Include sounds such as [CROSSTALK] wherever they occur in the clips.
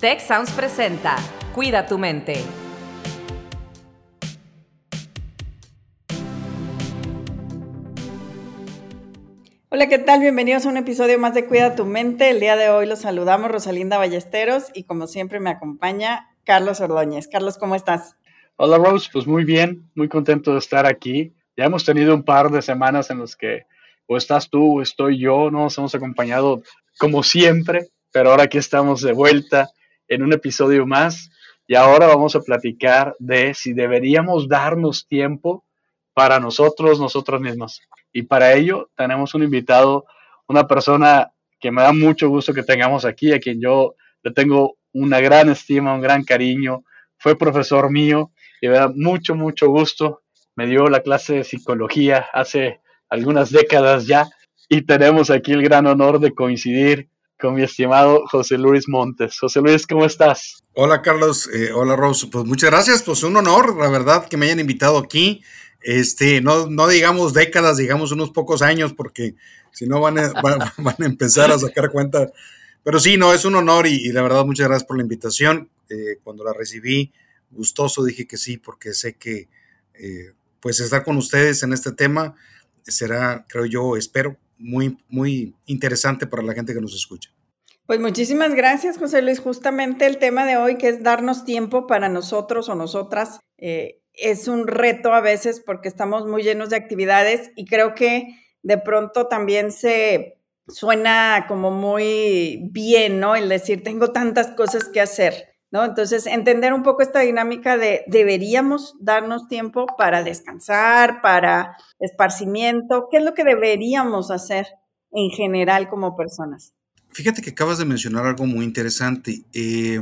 Tech Sounds presenta Cuida tu mente. Hola, ¿qué tal? Bienvenidos a un episodio más de Cuida tu mente. El día de hoy los saludamos Rosalinda Ballesteros y como siempre me acompaña Carlos Ordóñez. Carlos, ¿cómo estás? Hola Rose, pues muy bien, muy contento de estar aquí. Ya hemos tenido un par de semanas en las que o estás tú o estoy yo, nos hemos acompañado como siempre, pero ahora aquí estamos de vuelta en un episodio más y ahora vamos a platicar de si deberíamos darnos tiempo para nosotros, nosotras mismas. Y para ello tenemos un invitado, una persona que me da mucho gusto que tengamos aquí, a quien yo le tengo una gran estima, un gran cariño. Fue profesor mío y me da mucho, mucho gusto. Me dio la clase de psicología hace algunas décadas ya y tenemos aquí el gran honor de coincidir con mi estimado José Luis Montes. José Luis, ¿cómo estás? Hola Carlos, eh, hola Rose, pues muchas gracias, pues un honor, la verdad, que me hayan invitado aquí. Este, no, no digamos décadas, digamos unos pocos años, porque si no van a, [LAUGHS] van, a empezar a sacar cuenta. Pero sí, no, es un honor y, la verdad muchas gracias por la invitación. Eh, cuando la recibí, gustoso, dije que sí, porque sé que eh, pues estar con ustedes en este tema será, creo yo, espero, muy, muy interesante para la gente que nos escucha. Pues muchísimas gracias, José Luis. Justamente el tema de hoy, que es darnos tiempo para nosotros o nosotras, eh, es un reto a veces porque estamos muy llenos de actividades y creo que de pronto también se suena como muy bien, ¿no? El decir, tengo tantas cosas que hacer. ¿No? Entonces, entender un poco esta dinámica de deberíamos darnos tiempo para descansar, para esparcimiento, ¿qué es lo que deberíamos hacer en general como personas? Fíjate que acabas de mencionar algo muy interesante. Eh,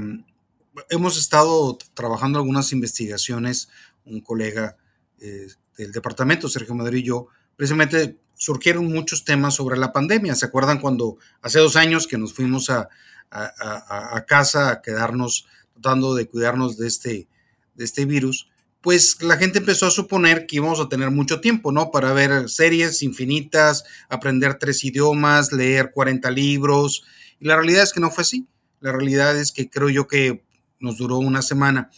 hemos estado trabajando algunas investigaciones, un colega eh, del departamento, Sergio Madrid y yo, precisamente surgieron muchos temas sobre la pandemia. ¿Se acuerdan cuando hace dos años que nos fuimos a, a, casa a quedarnos tratando de cuidarnos de este, de este virus, pues la gente empezó a suponer que íbamos a tener mucho tiempo, ¿no? Para ver series infinitas, aprender tres idiomas, leer 40 libros. Y la realidad es que no fue así. La realidad es que creo yo que nos duró una semana.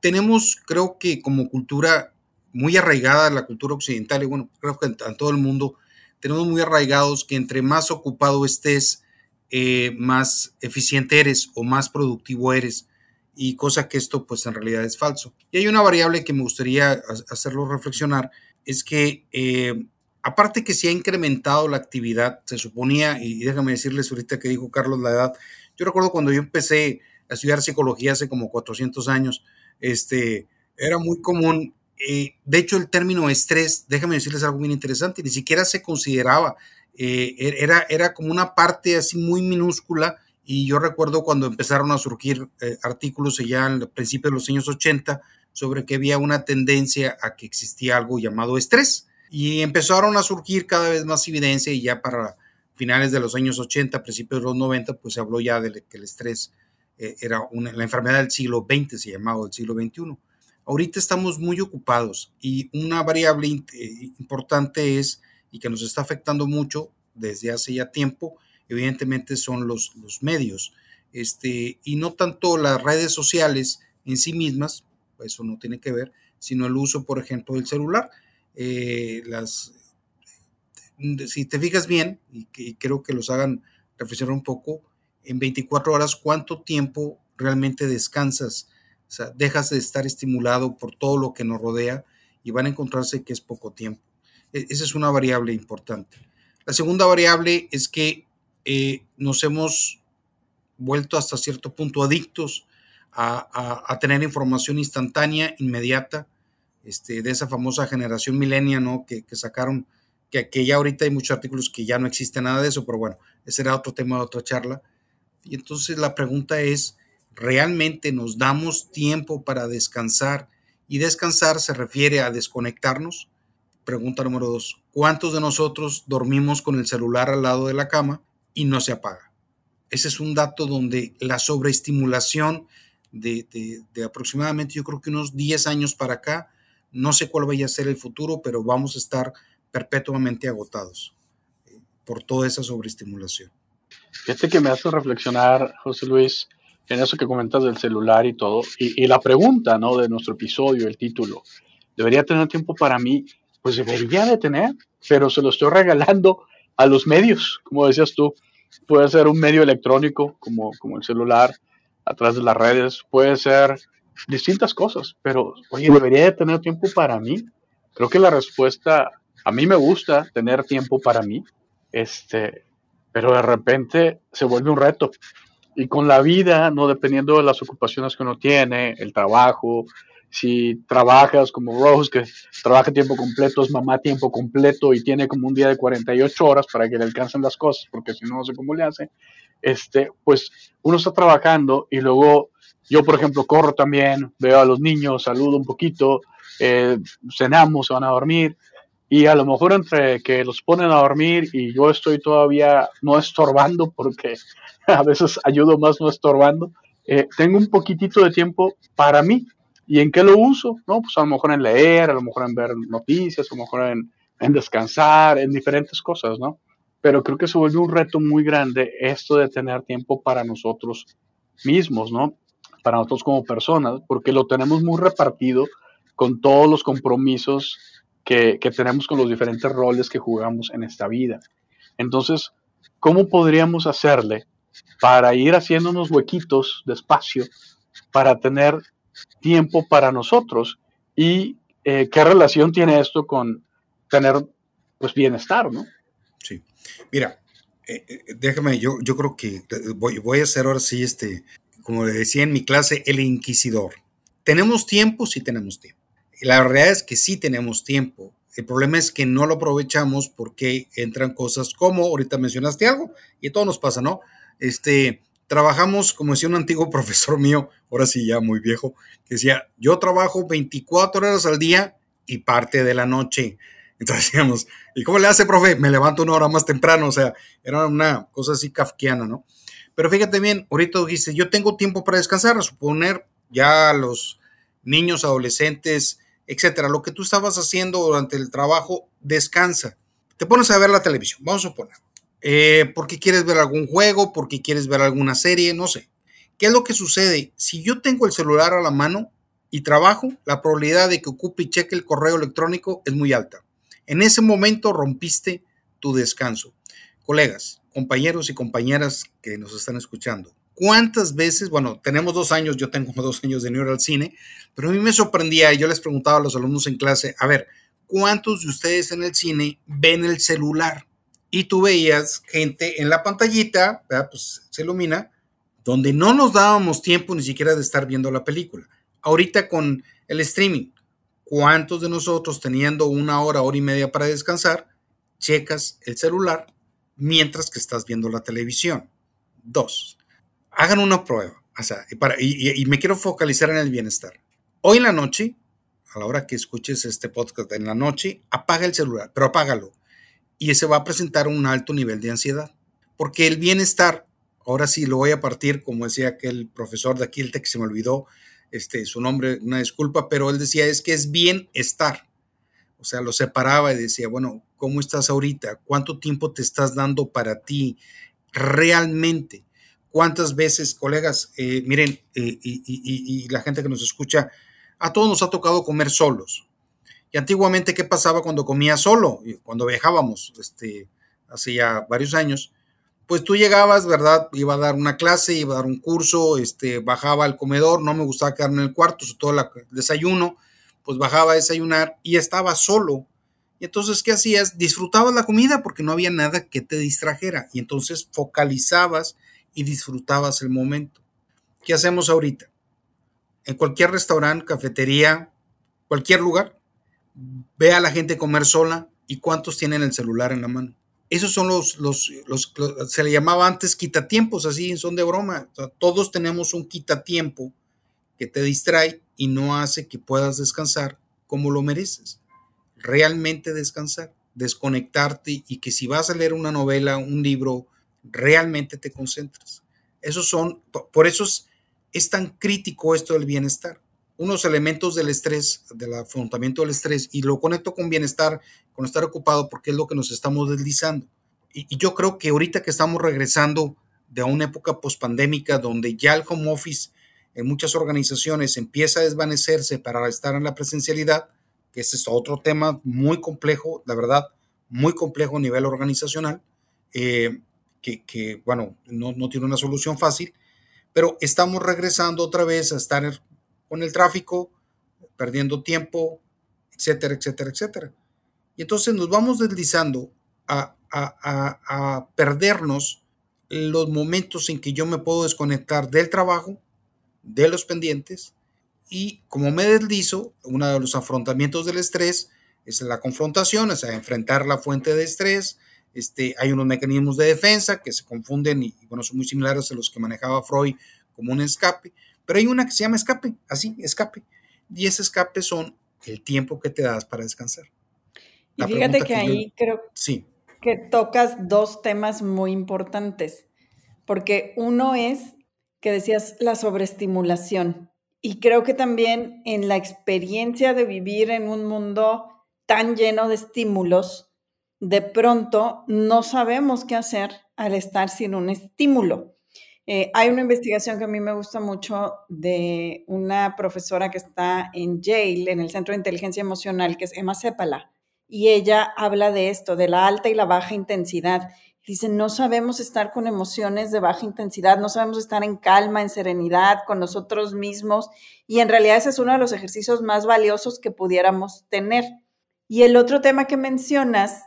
Tenemos, creo que como cultura muy arraigada, la cultura occidental, y bueno, creo que en, todo el mundo, tenemos muy arraigados que entre más ocupado estés, eh, más eficiente eres o más productivo eres y cosa que esto pues en realidad es falso. Y hay una variable que me gustaría hacerlo reflexionar, es que eh, aparte que se ha incrementado la actividad, se suponía, y déjame decirles ahorita que dijo Carlos la edad, yo recuerdo cuando yo empecé a estudiar psicología hace como 400 años, este, era muy común, eh, de hecho el término estrés, déjame decirles algo muy interesante, ni siquiera se consideraba eh, er, era, era como una parte así muy minúscula y yo recuerdo cuando empezaron a surgir eh, artículos ya al principio de los años 80 sobre que había una tendencia a que existía algo llamado estrés y empezaron a surgir cada vez más evidencia y ya para finales de los años 80, principios de los 90, pues se habló ya de que el estrés eh, era una, la enfermedad del siglo XX, se llamaba el siglo XXI. Ahorita estamos muy ocupados y una variable importante es y que nos está afectando mucho desde hace ya tiempo, evidentemente son los, los medios. Este, y no tanto las redes sociales en sí mismas, eso no tiene que ver, sino el uso, por ejemplo, del celular. Eh, las, si te fijas bien, y, y creo que los hagan reflexionar un poco, en 24 horas, ¿cuánto tiempo realmente descansas? O sea, dejas de estar estimulado por todo lo que nos rodea y van a encontrarse que es poco tiempo. E-, esa es una variable importante. La segunda variable es que eh, nos hemos vuelto hasta cierto punto adictos a, tener información instantánea, inmediata, este, de esa famosa generación milenia, ¿no? Que, sacaron, que, que, ya ahorita hay muchos artículos que ya no existe nada de eso, pero bueno, ese era otro tema de otra charla. Y entonces la pregunta es, ¿realmente nos damos tiempo para descansar? Y descansar se refiere a desconectarnos, Pregunta número dos. ¿Cuántos de nosotros dormimos con el celular al lado de la cama y no se apaga? Ese es un dato donde la sobreestimulación de, aproximadamente, yo creo que unos 10 años para acá, no sé cuál vaya a ser el futuro, pero vamos a estar perpetuamente agotados eh, por toda esa sobreestimulación. Fíjate que me hace reflexionar, José Luis, en eso que comentas del celular y todo, y, la pregunta, ¿no? De nuestro episodio, el título, ¿debería tener tiempo para mí? Pues debería de tener, pero se lo estoy regalando a los medios, como decías tú. Puede ser un medio electrónico, como, como el celular, a través de las redes, puede ser distintas cosas, pero, oye, ¿debería de tener tiempo para mí? Creo que la respuesta, a mí me gusta tener tiempo para mí, este, pero de repente se vuelve un reto. Y con la vida, no dependiendo de las ocupaciones que uno tiene, el trabajo, si trabajas como Rose, que trabaja tiempo completo, es mamá tiempo completo y tiene como un día de 48 horas para que le alcancen las cosas, porque si no, no sé cómo le hace, este, pues uno está trabajando y luego yo, por ejemplo, corro también, veo a los niños, saludo un poquito, eh, cenamos, se van a dormir y a lo mejor entre que los ponen a dormir y yo estoy todavía no estorbando, porque [LAUGHS] a veces ayudo más no estorbando, eh, tengo un poquitito de tiempo para mí. ¿Y en qué lo uso? No, pues a lo mejor en leer, a lo mejor en ver noticias, a lo mejor en, en descansar, en diferentes cosas, ¿no? Pero creo que se vuelve un reto muy grande esto de tener tiempo para nosotros mismos, ¿no? Para nosotros como personas, porque lo tenemos muy repartido con todos los compromisos que, tenemos con los diferentes roles que jugamos en esta vida. Entonces, ¿cómo podríamos hacerle para ir haciéndonos huequitos despacio para tener tiempo para nosotros? ¿Y eh, qué relación tiene esto con tener pues bienestar, no? Sí. Mira, eh, eh, déjame, yo, yo creo que voy, voy a hacer ahora sí, este, como le decía en mi clase, el inquisidor. ¿Tenemos tiempo? Sí tenemos tiempo la realidad es que sí tenemos tiempo. El problema es que no lo aprovechamos porque entran cosas como, ahorita mencionaste algo, y todo nos pasa, ¿no? Este, trabajamos, como decía un antiguo [LAUGHS] profesor mío, ahora sí ya muy viejo, que decía, yo trabajo 24 horas al día y parte de la noche. Entonces [LAUGHS] decíamos, ¿y cómo le hace, profe? Me levanto una hora más temprano, o sea, era una cosa así kafkiana, ¿no? Pero fíjate bien, ahorita dijiste, yo tengo tiempo para descansar, a suponer ya los niños, adolescentes, etcétera. Lo que tú estabas haciendo durante el trabajo, descansa. Te pones a ver la televisión, vamos a suponer. Eh, porque quieres ver algún juego, porque quieres ver alguna serie, no sé. ¿Qué es lo que sucede? Si yo tengo el celular a la mano y trabajo, la probabilidad de que ocupe y cheque el correo electrónico es muy alta. En ese momento rompiste tu descanso. Colegas, compañeros y compañeras que nos están escuchando, ¿Cuántas veces, bueno, tenemos dos años, yo tengo [LAUGHS] dos años de al cine, pero a mí me sorprendía y yo les preguntaba a los alumnos en clase, a ver, ¿cuántos de ustedes en el cine ven el celular? Y tú veías gente en la pantallita, pues se ilumina, donde no nos dábamos tiempo ni siquiera de estar viendo la película. Ahorita con el streaming, ¿cuántos de nosotros teniendo una hora, hora y media para descansar, checas el celular mientras que estás viendo la televisión? Dos hagan una prueba. O sea, y, para, y, me quiero focalizar en el bienestar. Hoy en la noche, a la hora que escuches este podcast en la noche, apaga el celular, pero apágalo. Y se va a presentar un alto nivel de ansiedad. Porque el bienestar, ahora sí lo voy a partir, como decía aquel profesor de aquí, que se me olvidó este, su nombre, una disculpa, pero él decía es que es bienestar. O sea, lo separaba y decía, bueno, ¿cómo estás ahorita? ¿Cuánto tiempo te estás dando para ti realmente? cuántas veces, colegas, eh, miren, eh, y, la gente que nos escucha, a todos nos ha tocado comer solos. Y antiguamente, ¿qué pasaba cuando comía solo? Cuando viajábamos, este, hace ya varios años, pues tú llegabas, ¿verdad? Iba a dar una clase, iba a dar un curso, este, bajaba al comedor, no me gustaba quedarme en el cuarto, sobre todo el desayuno, pues bajaba a desayunar y estaba solo. Y entonces, ¿qué hacías? Disfrutabas la comida porque no había nada que te distrajera. Y entonces focalizabas y disfrutabas el momento. ¿Qué hacemos ahorita? En cualquier restaurante, cafetería, cualquier lugar, ve a la gente comer sola y cuántos tienen el celular en la mano. Esos son los, los, se le llamaba antes quitatiempos, así son de broma. todos tenemos un quitatiempo que te distrae y no hace que puedas descansar como lo mereces. Realmente descansar, desconectarte y que si vas a leer una novela, un libro, realmente te concentras. Esos son, por eso es, tan crítico esto del bienestar. Unos elementos del estrés, del afrontamiento del estrés, y lo conecto con bienestar, con estar ocupado, porque es lo que nos estamos deslizando. Y, yo creo que ahorita que estamos regresando de una época pospandémica donde ya el home office en muchas organizaciones empieza a desvanecerse para estar en la presencialidad, que ese es otro tema muy complejo, la verdad, muy complejo a nivel organizacional, eh, que, bueno, no, no tiene una solución fácil, pero estamos regresando otra vez a estar con el tráfico, perdiendo tiempo, etcétera, etcétera, etcétera. Y entonces nos vamos deslizando a, a, perdernos los momentos en que yo me puedo desconectar del trabajo, de los pendientes, y como me deslizo, uno de los afrontamientos del estrés es la confrontación, sea, enfrentar la fuente de estrés. Este, hay unos mecanismos de defensa que se confunden y, bueno, son muy similares a los que manejaba Freud como un escape, pero hay una que se llama escape, así, escape. Y ese escape son el tiempo que te das para descansar. y fíjate que, ahí creo sí. que tocas dos temas muy importantes, porque uno es que decías la sobreestimulación. Y creo que también en la experiencia de vivir en un mundo tan lleno de estímulos, de pronto no sabemos qué hacer al estar sin un estímulo. Eh, hay una investigación que a mí me gusta mucho de una profesora que está en Yale, en el Centro de Inteligencia Emocional, que es Emma Cepala, y ella habla de esto, de la alta y la baja intensidad. Dice, no sabemos estar con emociones de baja intensidad, no sabemos estar en calma, en serenidad, con nosotros mismos, y en realidad ese es uno de los ejercicios más valiosos que pudiéramos tener. Y el otro tema que mencionas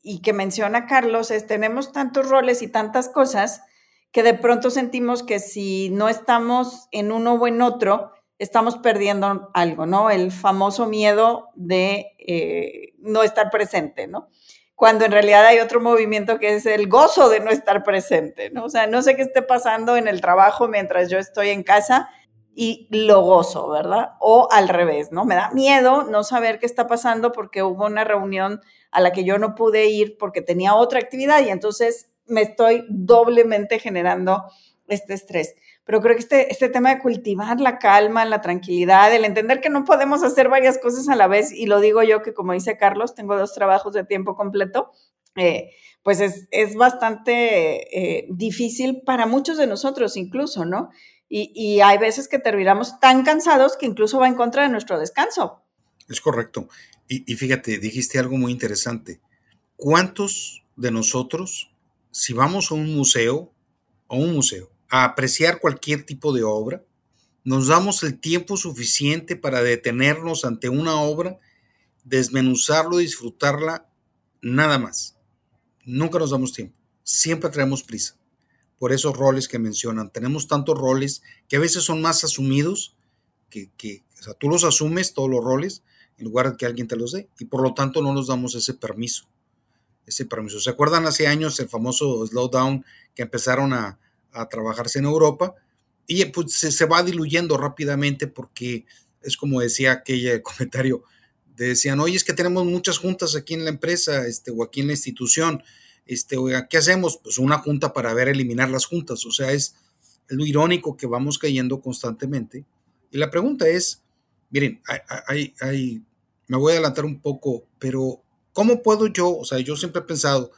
y que menciona Carlos es, tenemos tantos roles y tantas cosas que de pronto sentimos que si no estamos en uno o en otro, estamos perdiendo algo, ¿no? El famoso miedo de eh, no estar presente, ¿no? Cuando en realidad hay otro movimiento que es el gozo de no estar presente, ¿no? O sea, no sé qué esté pasando en el trabajo mientras yo estoy en casa y lo gozo, ¿verdad? O al revés, ¿no? Me da miedo no saber qué está pasando porque hubo una reunión a la que yo no pude ir porque tenía otra actividad y entonces me estoy doblemente generando este estrés. Pero creo que este, este tema de cultivar la calma, la tranquilidad, el entender que no podemos hacer varias cosas a la vez, y lo digo yo que como dice Carlos, tengo dos trabajos de tiempo completo, eh, pues es, es bastante eh, difícil para muchos de nosotros incluso, ¿no? Y, y hay veces que terminamos tan cansados que incluso va en contra de nuestro descanso. Es correcto. Y, y fíjate, dijiste algo muy interesante. ¿Cuántos de nosotros si vamos a un museo, a un museo, a apreciar cualquier tipo de obra, nos damos el tiempo suficiente para detenernos ante una obra, desmenuzarlo, disfrutarla, nada más. Nunca nos damos tiempo. Siempre traemos prisa. Por esos roles que mencionan. Tenemos tantos roles que a veces son más asumidos que, que o sea, tú los asumes, todos los roles, en lugar de que alguien te los dé. Y por lo tanto no nos damos ese permiso ese permiso. ¿Se acuerdan hace años el famoso slowdown que empezaron a, trabajarse en Europa? Y pues se, va diluyendo rápidamente porque es como decía aquel [LAUGHS] comentario, decían, oye, es que tenemos muchas juntas aquí en la empresa este, o aquí en la institución, este, oiga, ¿qué hacemos? Pues una junta para ver eliminar las juntas, o sea, es, lo irónico que vamos cayendo constantemente. Y la pregunta es, miren, hay, hay, me voy a adelantar un poco, pero ¿Cómo puedo yo, o sea, yo siempre he pensado,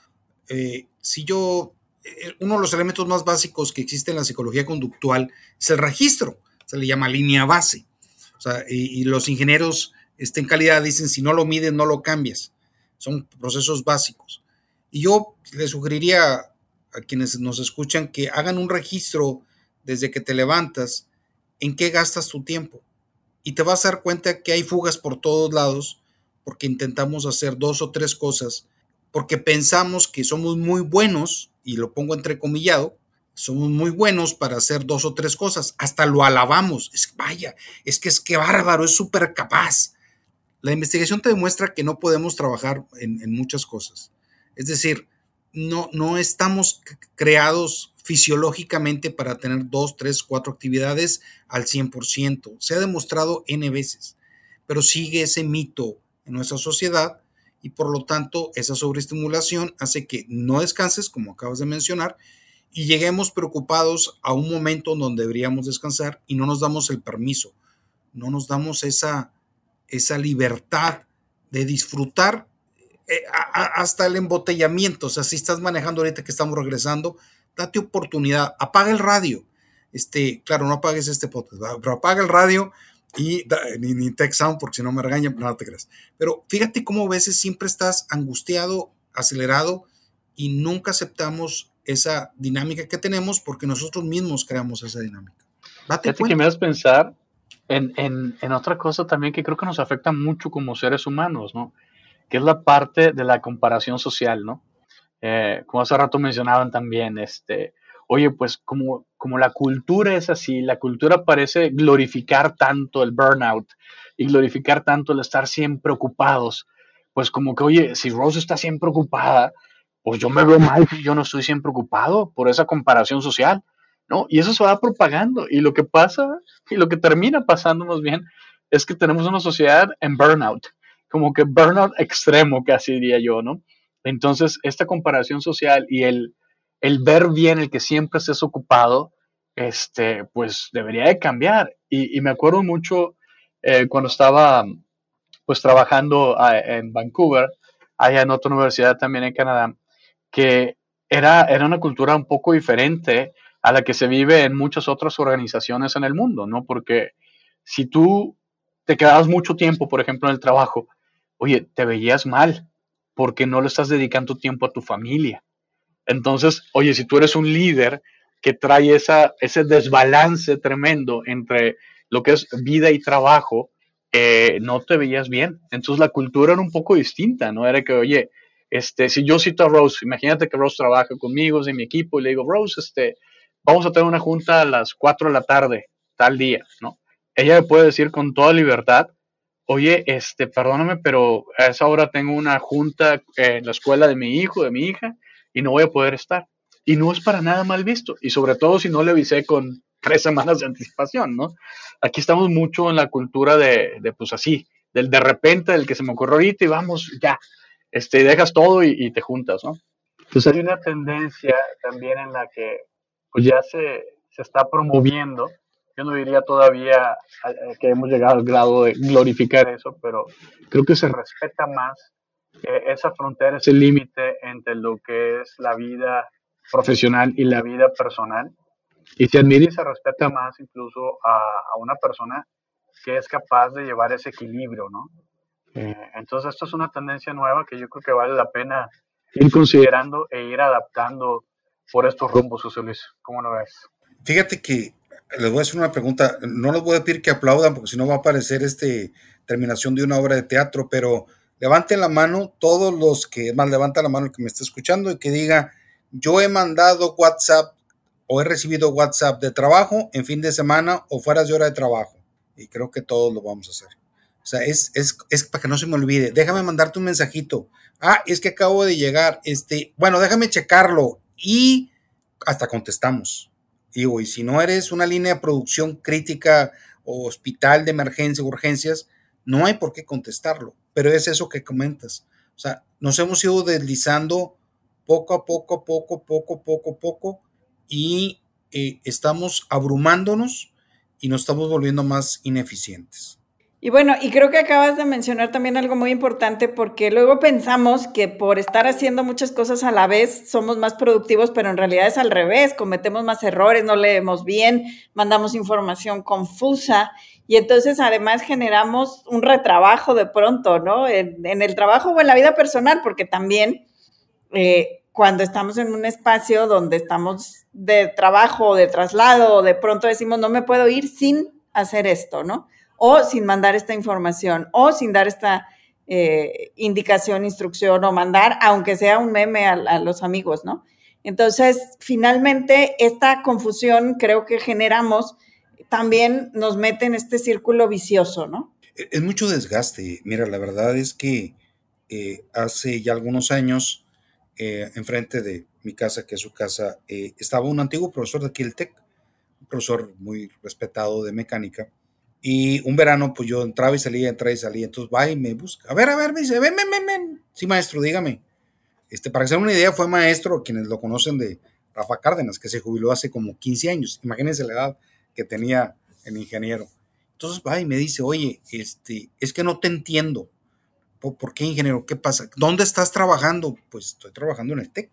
eh, si yo, eh, uno de los elementos más básicos que existe en la psicología conductual es el registro, se le llama línea base. O sea, y, los ingenieros este, en calidad dicen, si no lo mides, no lo cambias. Son procesos básicos. Y yo le sugeriría a quienes nos escuchan que hagan un registro desde que te levantas en qué gastas tu tiempo. Y te vas a dar cuenta que hay fugas por todos lados porque intentamos hacer dos o tres cosas, porque pensamos que somos muy buenos, y lo pongo entrecomillado, somos muy buenos para hacer dos o tres cosas, hasta lo alabamos, es vaya, es que es que bárbaro, es súper capaz. La investigación te demuestra que no podemos trabajar en, en muchas cosas. Es decir, no, no estamos creados fisiológicamente para tener dos, tres, cuatro actividades al 100%. Se ha demostrado N veces, pero sigue ese mito en nuestra sociedad y por lo tanto esa sobreestimulación hace que no descanses, como acabas de mencionar, y lleguemos preocupados a un momento donde deberíamos descansar y no nos damos el permiso, no nos damos esa, esa libertad de disfrutar eh, hasta el embotellamiento. O sea, si estás manejando ahorita que estamos regresando, date oportunidad, apaga el radio. Este, claro, no apagues este podcast, pero apaga el radio y ni, ni tech sound porque si no me regañan, no te creas. Pero fíjate cómo a veces siempre estás angustiado, acelerado y nunca aceptamos esa dinámica que tenemos porque nosotros mismos creamos esa dinámica. Date que me das pensar en, en, en, otra cosa también que creo que nos afecta mucho como seres humanos, ¿no? Que es la parte de la comparación social, ¿no? Eh, como hace rato mencionaban también, este, oye, pues como, como la cultura es así, la cultura parece glorificar tanto el burnout y glorificar tanto el estar siempre ocupados, pues como que, oye, si Rose está siempre ocupada, pues yo me veo mal si yo no estoy siempre ocupado por esa comparación social, ¿no? Y eso se va propagando y lo que pasa y lo que termina pasando más bien es que tenemos una sociedad en burnout, como que burnout extremo casi diría yo, ¿no? Entonces, esta comparación social y el, el ver bien el que siempre estés ocupado, este, pues debería de cambiar. Y, me acuerdo mucho eh, cuando estaba pues trabajando en Vancouver, allá en otra universidad también en Canadá, que era, era una cultura un poco diferente a la que se vive en muchas otras organizaciones en el mundo, ¿no? Porque si tú te quedabas mucho tiempo, por ejemplo, en el trabajo, oye, te veías mal porque no le estás dedicando tiempo a tu familia. Entonces, oye, si tú eres un líder que trae esa, ese desbalance tremendo entre lo que es vida y trabajo, eh, no te veías bien. Entonces la cultura era un poco distinta, ¿no? Era que, oye, este, si yo cito a Rose, imagínate que Rose trabaja conmigo, es de mi equipo, y le digo, Rose, este, vamos a tener una junta a las 4 de la tarde, tal día, ¿no? Ella me puede decir con toda libertad, oye, este, perdóname, pero a esa hora tengo una junta en la escuela de mi hijo, de mi hija, y no voy a poder estar. Y no es para nada mal visto, y sobre todo si no le avisé con [LAUGHS] tres semanas de anticipación, ¿no? Aquí estamos mucho en la cultura de, de pues así, del de repente, del que se me ocurrió ahorita y vamos, ya, este, dejas todo y, te juntas, ¿no? Pues hay una tendencia también en la que pues ya se, se está promoviendo, yo no diría todavía eh, que hemos llegado al grado de glorificar eso, pero creo que se respeta más esa frontera, ese límite entre lo que es la vida profesional y la vida personal. Y se admira y se respeta más incluso a, a una persona que es capaz de llevar ese equilibrio, ¿no? Eh, entonces, esto es una tendencia nueva que yo creo que vale la pena ir considerando e ir adaptando por estos rumbos, José Luis. ¿Cómo lo ves? Fíjate que les voy a hacer una pregunta. No les voy a pedir que aplaudan porque si no va a parecer este terminación de una obra de teatro, pero levanten la mano todos los que, más levanta la mano el que me está escuchando y que diga, yo he mandado WhatsApp o he recibido WhatsApp de trabajo en fin de semana o fuera de hora de trabajo. Y creo que todos lo vamos a hacer. O sea, es, es, es, para que no se me olvide. Déjame mandarte un mensajito. Ah, es que acabo de llegar. Este, bueno, déjame checarlo. Y hasta contestamos. Digo, y si no eres una línea de producción crítica o hospital de emergencia, urgencias, no hay por qué contestarlo. Pero es eso que comentas. O sea, nos hemos ido deslizando poco a poco, poco, poco, poco, poco, y eh, estamos abrumándonos y nos estamos volviendo más ineficientes. Y bueno, y creo que acabas de mencionar también algo muy importante porque luego pensamos que por estar haciendo muchas cosas a la vez somos más productivos, pero en realidad es al revés, cometemos más errores, no leemos bien, mandamos información confusa y entonces además generamos un retrabajo de pronto, ¿no? En, el trabajo o en la vida personal, porque también eh, cuando estamos en un espacio donde estamos de trabajo de traslado, de pronto decimos, no me puedo ir sin hacer esto, ¿no? O sin mandar esta información o sin dar esta eh, indicación, instrucción o mandar, aunque sea un meme a, los amigos, ¿no? Entonces, finalmente, esta confusión creo que generamos también nos mete en este círculo vicioso, ¿no? E, es mucho desgaste. Mira, la verdad es que eh, hace ya algunos años, eh, enfrente de mi casa, que es su casa, estaba un antiguo profesor de aquí el TEC, un profesor muy respetado de mecánica, y un verano, pues yo entraba y salía, entraba y salía. Entonces va y me busca. A ver, a ver, me dice, ven, ven, ven, ven. Sí, maestro, dígame. Este, para hacer una idea, fue maestro, quienes lo conocen de Rafa Cárdenas, que se jubiló hace como 15 años. Imagínense la edad que tenía el ingeniero. Entonces va y me dice, oye, este, es que no te entiendo. ¿Por, qué, ingeniero? ¿Qué pasa? ¿Dónde estás trabajando? Pues estoy trabajando en el TEC.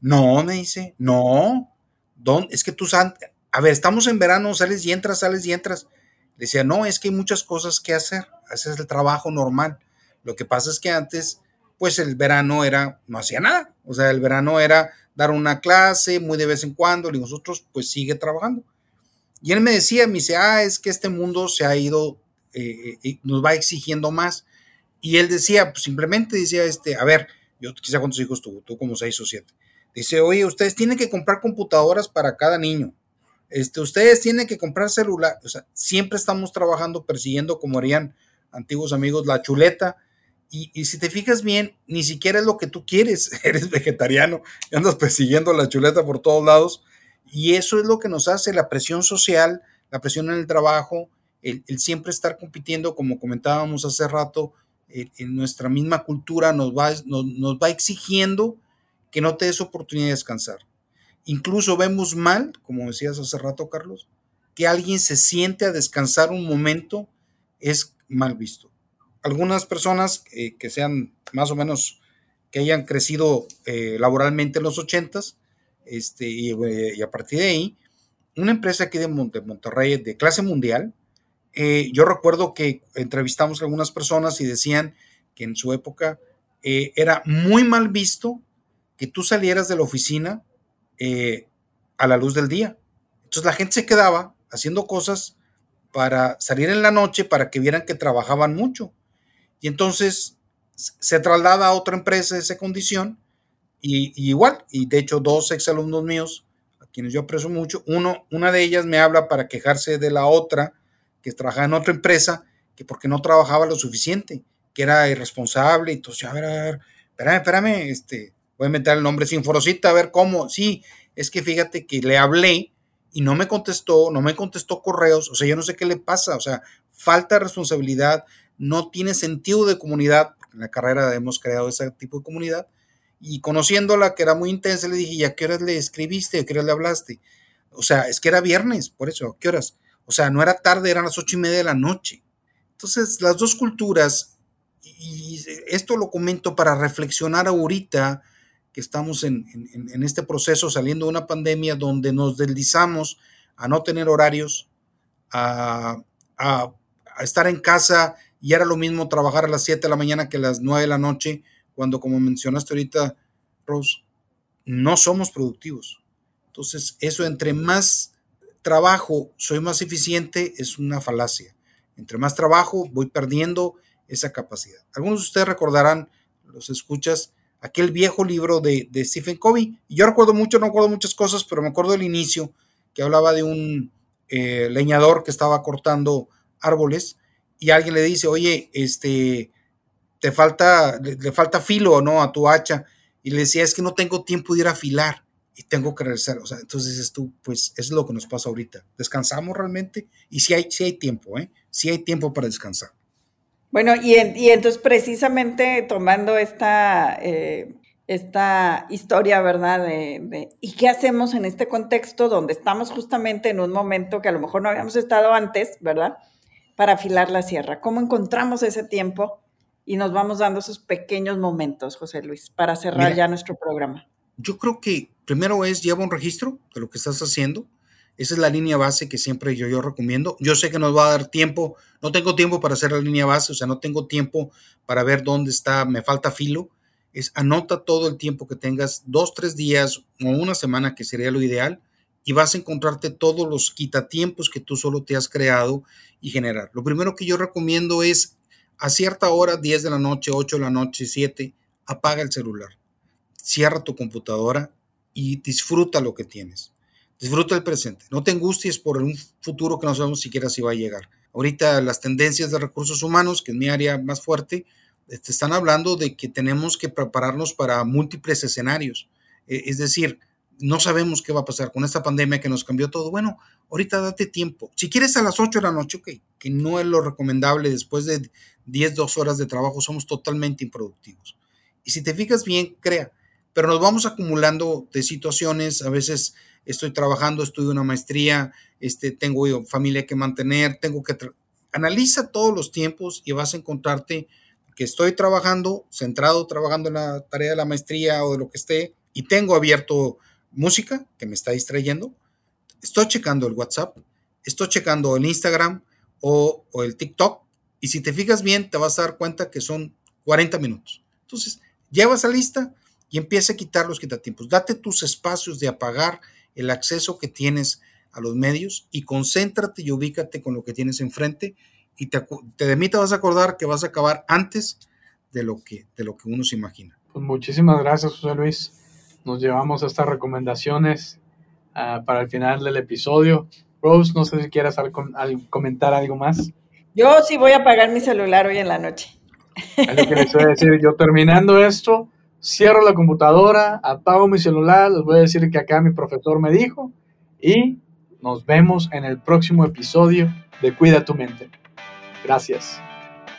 No, me dice, no, Don, es que tú, a ver, estamos en verano, sales y entras, sales y entras. Decía, no, es que hay muchas cosas que hacer, haces el trabajo normal. Lo que pasa es que antes, pues el verano era, no hacía nada. O sea, el verano era dar una clase muy de vez en cuando, y nosotros, pues sigue trabajando. Y él me decía, me dice, ah, es que este mundo se ha ido, eh, eh, nos va exigiendo más. Y él decía, pues simplemente decía, este, a ver, yo quizá cuántos hijos tuvo, tú como seis o siete. Dice, oye, ustedes tienen que comprar computadoras para cada niño. Este, ustedes tienen que comprar celular. O sea, siempre estamos trabajando, persiguiendo, como harían antiguos amigos, la chuleta. Y, si te fijas bien, ni siquiera es lo que tú quieres. [LAUGHS] Eres vegetariano y andas persiguiendo la chuleta por todos lados. Y eso es lo que nos hace la presión social, la presión en el trabajo, el, siempre estar compitiendo, como comentábamos hace rato, en nuestra misma cultura nos va, nos va exigiendo que no te des oportunidad de descansar. Incluso vemos mal, como decías hace rato, Carlos, que alguien se siente a descansar un momento es mal visto. Algunas personas que sean más o menos, que hayan crecido eh, laboralmente en los ochentas, este, y, a partir de ahí, una empresa aquí de, Monterrey de clase mundial, eh, yo recuerdo que entrevistamos a algunas personas y decían que en su época eh, era muy mal visto que tú salieras de la oficina eh, a la luz del día. Entonces la gente se quedaba haciendo cosas para salir en la noche para que vieran que trabajaban mucho. Y entonces se traslada a otra empresa esa condición y, igual, y de hecho dos exalumnos míos, a quienes yo aprecio mucho, uno, una de ellas me habla para quejarse de la otra, que trabajaba en otra empresa, que porque no trabajaba lo suficiente, que era irresponsable, entonces, a ver, a ver, espérame, espérame, este, voy a inventar el nombre sin forosita, a ver cómo. Sí, es que fíjate que le hablé y no me contestó, no me contestó correos, o sea, yo no sé qué le pasa, o sea, falta de responsabilidad, no tiene sentido de comunidad, en la carrera hemos creado ese tipo de comunidad, y conociéndola, que era muy intensa, le dije, ¿y a qué horas le escribiste? ¿A qué horas le hablaste? O sea, es que era viernes, por eso, ¿a qué horas? O sea, no era tarde, eran las ocho y media de la noche. Entonces, las dos culturas, y esto lo comento para reflexionar ahorita, que estamos en, este proceso saliendo de una pandemia donde nos deslizamos a no tener horarios, a, estar en casa y era lo mismo trabajar a las 7 de la mañana que a las 9 de la noche, cuando como mencionaste ahorita, Rose, no somos productivos. Entonces, eso entre más trabajo soy más eficiente es una falacia. Entre más trabajo voy perdiendo esa capacidad. Algunos de ustedes recordarán, los escuchas, aquel viejo libro de, Stephen Covey. Yo recuerdo mucho, no recuerdo muchas cosas, pero me acuerdo del inicio que hablaba de un eh, leñador que estaba cortando árboles y alguien le dice, oye, este, te falta, le, falta filo, ¿no? A tu hacha. Y le decía, es que no tengo tiempo de ir a afilar y tengo que regresar. O sea, entonces dices tú, pues es lo que nos pasa ahorita. ¿Descansamos realmente? Y si hay, si hay tiempo, ¿eh? Si hay tiempo para descansar. Bueno, y, entonces precisamente tomando esta, eh, esta historia, ¿verdad? De, ¿Y qué hacemos en este contexto donde estamos justamente en un momento que a lo mejor no habíamos estado antes, ¿verdad? Para afilar la sierra. ¿Cómo encontramos ese tiempo y nos vamos dando esos pequeños momentos, José Luis, para cerrar ya nuestro programa? Yo creo que primero es lleva un registro de lo que estás haciendo esa es la línea base que siempre yo, yo recomiendo. Yo sé que nos va a dar tiempo, no tengo tiempo para hacer la línea base, o sea, no tengo tiempo para ver dónde está, me falta filo. Es anota todo el tiempo que tengas, dos, tres días o una semana, que sería lo ideal, y vas a encontrarte todos los quitatiempos que tú solo te has creado y generar. Lo primero que yo recomiendo es a cierta hora, 10 de la noche, 8 de la noche, 7, apaga el celular, cierra tu computadora y disfruta lo que tienes Disfruta el presente. No te angusties por un futuro que no sabemos siquiera si va a llegar. Ahorita las tendencias de recursos humanos, que es mi área más fuerte, te este, están hablando de que tenemos que prepararnos para múltiples escenarios. E, es decir, no sabemos qué va a pasar con esta pandemia que nos cambió todo. Bueno, ahorita date tiempo. Si quieres a las 8 de la noche, ok, que no es lo recomendable. Después de 10, 2 horas de trabajo somos totalmente improductivos. Y si te fijas bien, crea. Pero nos vamos acumulando de situaciones, a veces estoy trabajando, estudio una maestría, este, tengo familia que mantener, tengo que... Analiza todos los tiempos y vas a encontrarte que estoy trabajando, centrado, trabajando en la tarea de la maestría o de lo que esté, y tengo abierto música que me está distrayendo, estoy checando el WhatsApp, estoy checando el Instagram o, o el TikTok y si te fijas bien te vas a dar cuenta que son 40 minutos. Entonces, lleva esa lista y empieza a quitar los quitatiempos. Date tus espacios de apagar el acceso que tienes a los medios y concéntrate y ubícate con lo que tienes enfrente y te, de mí te vas a acordar que vas a acabar antes de lo que, de lo que uno se imagina. Pues muchísimas gracias, José Luis. Nos llevamos estas recomendaciones uh, para el final del episodio. Rose, no sé si quieras al, al comentar algo más. Yo sí voy a apagar mi celular hoy en la noche. Es lo que les voy a decir. Yo terminando esto, cierro la computadora, apago mi celular, les voy a decir que acá mi profesor me dijo y nos vemos en el próximo episodio de Cuida tu mente. Gracias.